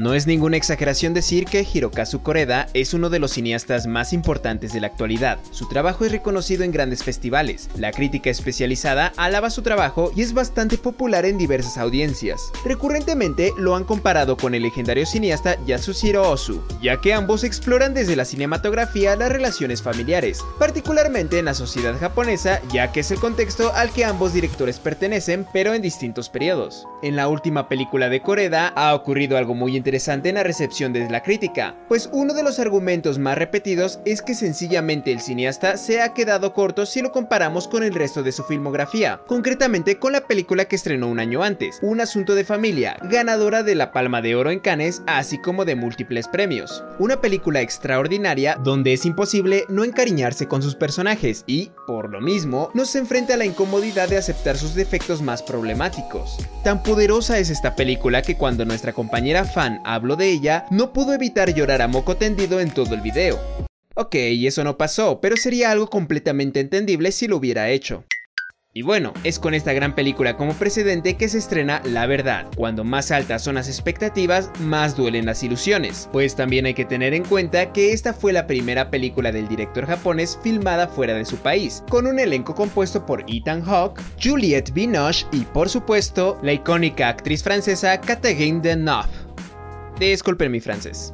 No es ninguna exageración decir que Hirokazu Koreda es uno de los cineastas más importantes de la actualidad. Su trabajo es reconocido en grandes festivales, la crítica especializada alaba su trabajo y es bastante popular en diversas audiencias. Recurrentemente lo han comparado con el legendario cineasta Yasuhiro Ozu, ya que ambos exploran desde la cinematografía las relaciones familiares, particularmente en la sociedad japonesa, ya que es el contexto al que ambos directores pertenecen, pero en distintos periodos. En la última película de Koreda ha ocurrido algo muy interesante en la recepción de la crítica, pues uno de los argumentos más repetidos es que sencillamente el cineasta se ha quedado corto si lo comparamos con el resto de su filmografía, concretamente con la película que estrenó un año antes, Un asunto de familia, ganadora de la Palma de Oro en Cannes, así como de múltiples premios. Una película extraordinaria donde es imposible no encariñarse con sus personajes y, por lo mismo, nos enfrenta a la incomodidad de aceptar sus defectos más problemáticos. Tan poderosa es esta película que cuando nuestra compañera fan habló de ella, no pudo evitar llorar a moco tendido en todo el video. Ok, eso no pasó, pero sería algo completamente entendible si lo hubiera hecho. Y bueno, es con esta gran película como precedente que se estrena La Verdad. Cuando más altas son las expectativas, más duelen las ilusiones. Pues también hay que tener en cuenta que esta fue la primera película del director japonés filmada fuera de su país, con un elenco compuesto por Ethan Hawke, Juliette Binoche y por supuesto la icónica actriz francesa Catherine Deneuve. Disculpen mi francés.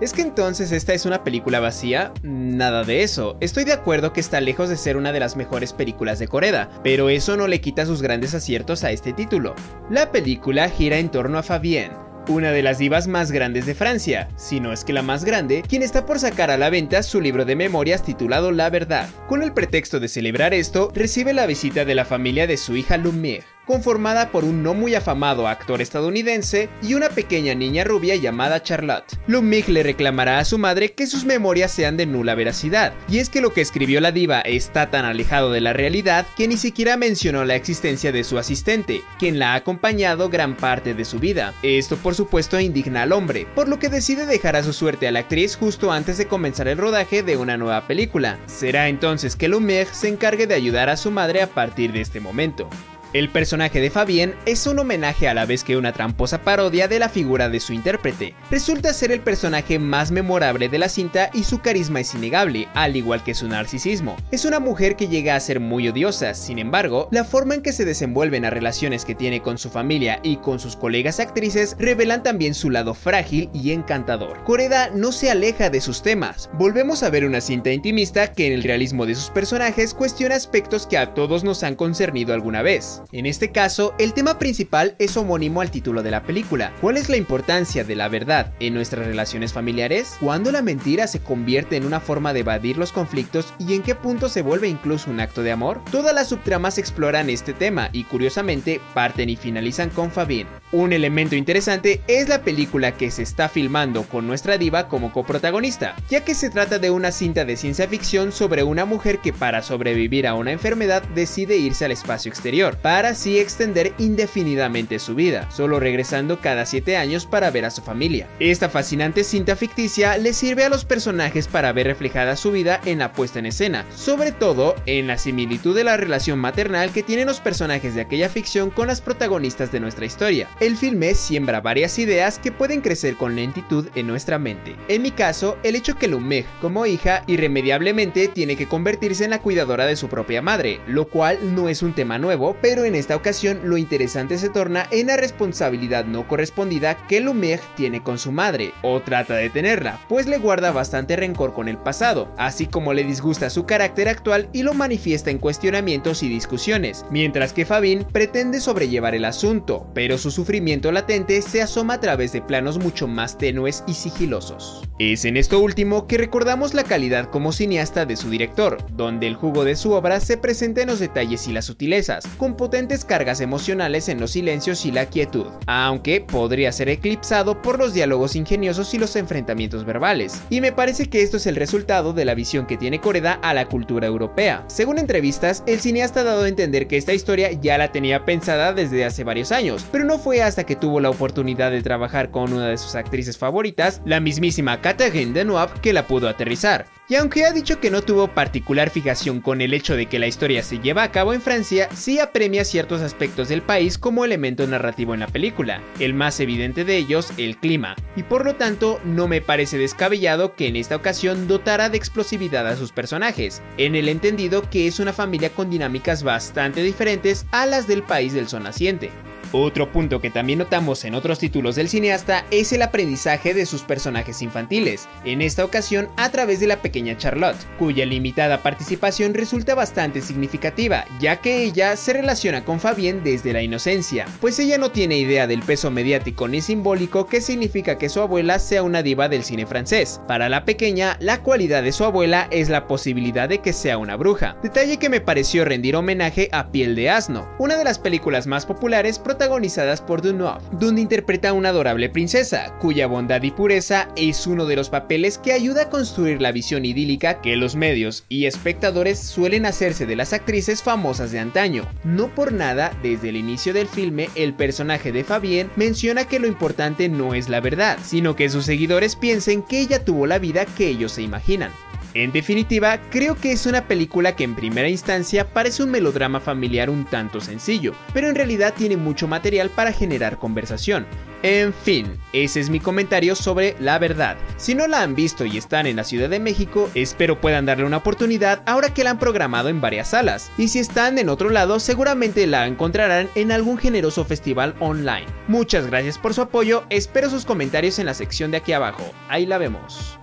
¿Es que entonces esta es una película vacía? Nada de eso. Estoy de acuerdo que está lejos de ser una de las mejores películas de Coreda, pero eso no le quita sus grandes aciertos a este título. La película gira en torno a Fabienne, una de las divas más grandes de Francia, si no es que la más grande, quien está por sacar a la venta su libro de memorias titulado La Verdad. Con el pretexto de celebrar esto, recibe la visita de la familia de su hija Lumière, conformada por un no muy afamado actor estadounidense y una pequeña niña rubia llamada Charlotte. Lumig le reclamará a su madre que sus memorias sean de nula veracidad, y es que lo que escribió la diva está tan alejado de la realidad que ni siquiera mencionó la existencia de su asistente, quien la ha acompañado gran parte de su vida. Esto por supuesto indigna al hombre, por lo que decide dejar a su suerte a la actriz justo antes de comenzar el rodaje de una nueva película. Será entonces que Lumig se encargue de ayudar a su madre a partir de este momento. El personaje de Fabienne es un homenaje a la vez que una tramposa parodia de la figura de su intérprete. Resulta ser el personaje más memorable de la cinta y su carisma es innegable, al igual que su narcisismo. Es una mujer que llega a ser muy odiosa, sin embargo, la forma en que se desenvuelven las relaciones que tiene con su familia y con sus colegas actrices revelan también su lado frágil y encantador. Coreda no se aleja de sus temas. Volvemos a ver una cinta intimista que en el realismo de sus personajes cuestiona aspectos que a todos nos han concernido alguna vez. En este caso, el tema principal es homónimo al título de la película. ¿Cuál es la importancia de la verdad en nuestras relaciones familiares? ¿Cuándo la mentira se convierte en una forma de evadir los conflictos y en qué punto se vuelve incluso un acto de amor? Todas las subtramas exploran este tema y curiosamente parten y finalizan con Fabien. Un elemento interesante es la película que se está filmando con nuestra diva como coprotagonista, ya que se trata de una cinta de ciencia ficción sobre una mujer que para sobrevivir a una enfermedad decide irse al espacio exterior para así extender indefinidamente su vida, solo regresando cada 7 años para ver a su familia. Esta fascinante cinta ficticia le sirve a los personajes para ver reflejada su vida en la puesta en escena, sobre todo en la similitud de la relación maternal que tienen los personajes de aquella ficción con las protagonistas de nuestra historia. El filme siembra varias ideas que pueden crecer con lentitud en nuestra mente. En mi caso, el hecho que Lumeg, como hija, irremediablemente tiene que convertirse en la cuidadora de su propia madre, lo cual no es un tema nuevo, pero en esta ocasión lo interesante se torna en la responsabilidad no correspondida que Lumière tiene con su madre, o trata de tenerla, pues le guarda bastante rencor con el pasado, así como le disgusta su carácter actual y lo manifiesta en cuestionamientos y discusiones, mientras que Fabin pretende sobrellevar el asunto, pero su sufrimiento latente se asoma a través de planos mucho más tenues y sigilosos. Es en esto último que recordamos la calidad como cineasta de su director, donde el jugo de su obra se presenta en los detalles y las sutilezas, con potentes cargas emocionales en los silencios y la quietud, aunque podría ser eclipsado por los diálogos ingeniosos y los enfrentamientos verbales. Y me parece que esto es el resultado de la visión que tiene Coreda a la cultura europea. Según entrevistas, el cineasta ha dado a entender que esta historia ya la tenía pensada desde hace varios años, pero no fue hasta que tuvo la oportunidad de trabajar con una de sus actrices favoritas, la mismísima Catherine Deneuve, que la pudo aterrizar. Y aunque ha dicho que no tuvo particular fijación con el hecho de que la historia se lleva a cabo en Francia, sí apremia ciertos aspectos del país como elemento narrativo en la película, el más evidente de ellos, el clima, y por lo tanto no me parece descabellado que en esta ocasión dotara de explosividad a sus personajes, en el entendido que es una familia con dinámicas bastante diferentes a las del país del sol naciente. Otro punto que también notamos en otros títulos del cineasta es el aprendizaje de sus personajes infantiles, en esta ocasión a través de la pequeña Charlotte, cuya limitada participación resulta bastante significativa, ya que ella se relaciona con Fabien desde la inocencia, pues ella no tiene idea del peso mediático ni simbólico que significa que su abuela sea una diva del cine francés. Para la pequeña, la cualidad de su abuela es la posibilidad de que sea una bruja, detalle que me pareció rendir homenaje a Piel de Asno, una de las películas más populares protagonizadas por Dunois, donde interpreta a una adorable princesa, cuya bondad y pureza es uno de los papeles que ayuda a construir la visión idílica que los medios y espectadores suelen hacerse de las actrices famosas de antaño. No por nada, desde el inicio del filme, el personaje de Fabienne menciona que lo importante no es la verdad, sino que sus seguidores piensen que ella tuvo la vida que ellos se imaginan. En definitiva, creo que es una película que en primera instancia parece un melodrama familiar un tanto sencillo, pero en realidad tiene mucho material para generar conversación. En fin, ese es mi comentario sobre La Verdad. Si no la han visto y están en la Ciudad de México, espero puedan darle una oportunidad ahora que la han programado en varias salas. Y si están en otro lado, seguramente la encontrarán en algún generoso festival online. Muchas gracias por su apoyo, espero sus comentarios en la sección de aquí abajo. Ahí la vemos.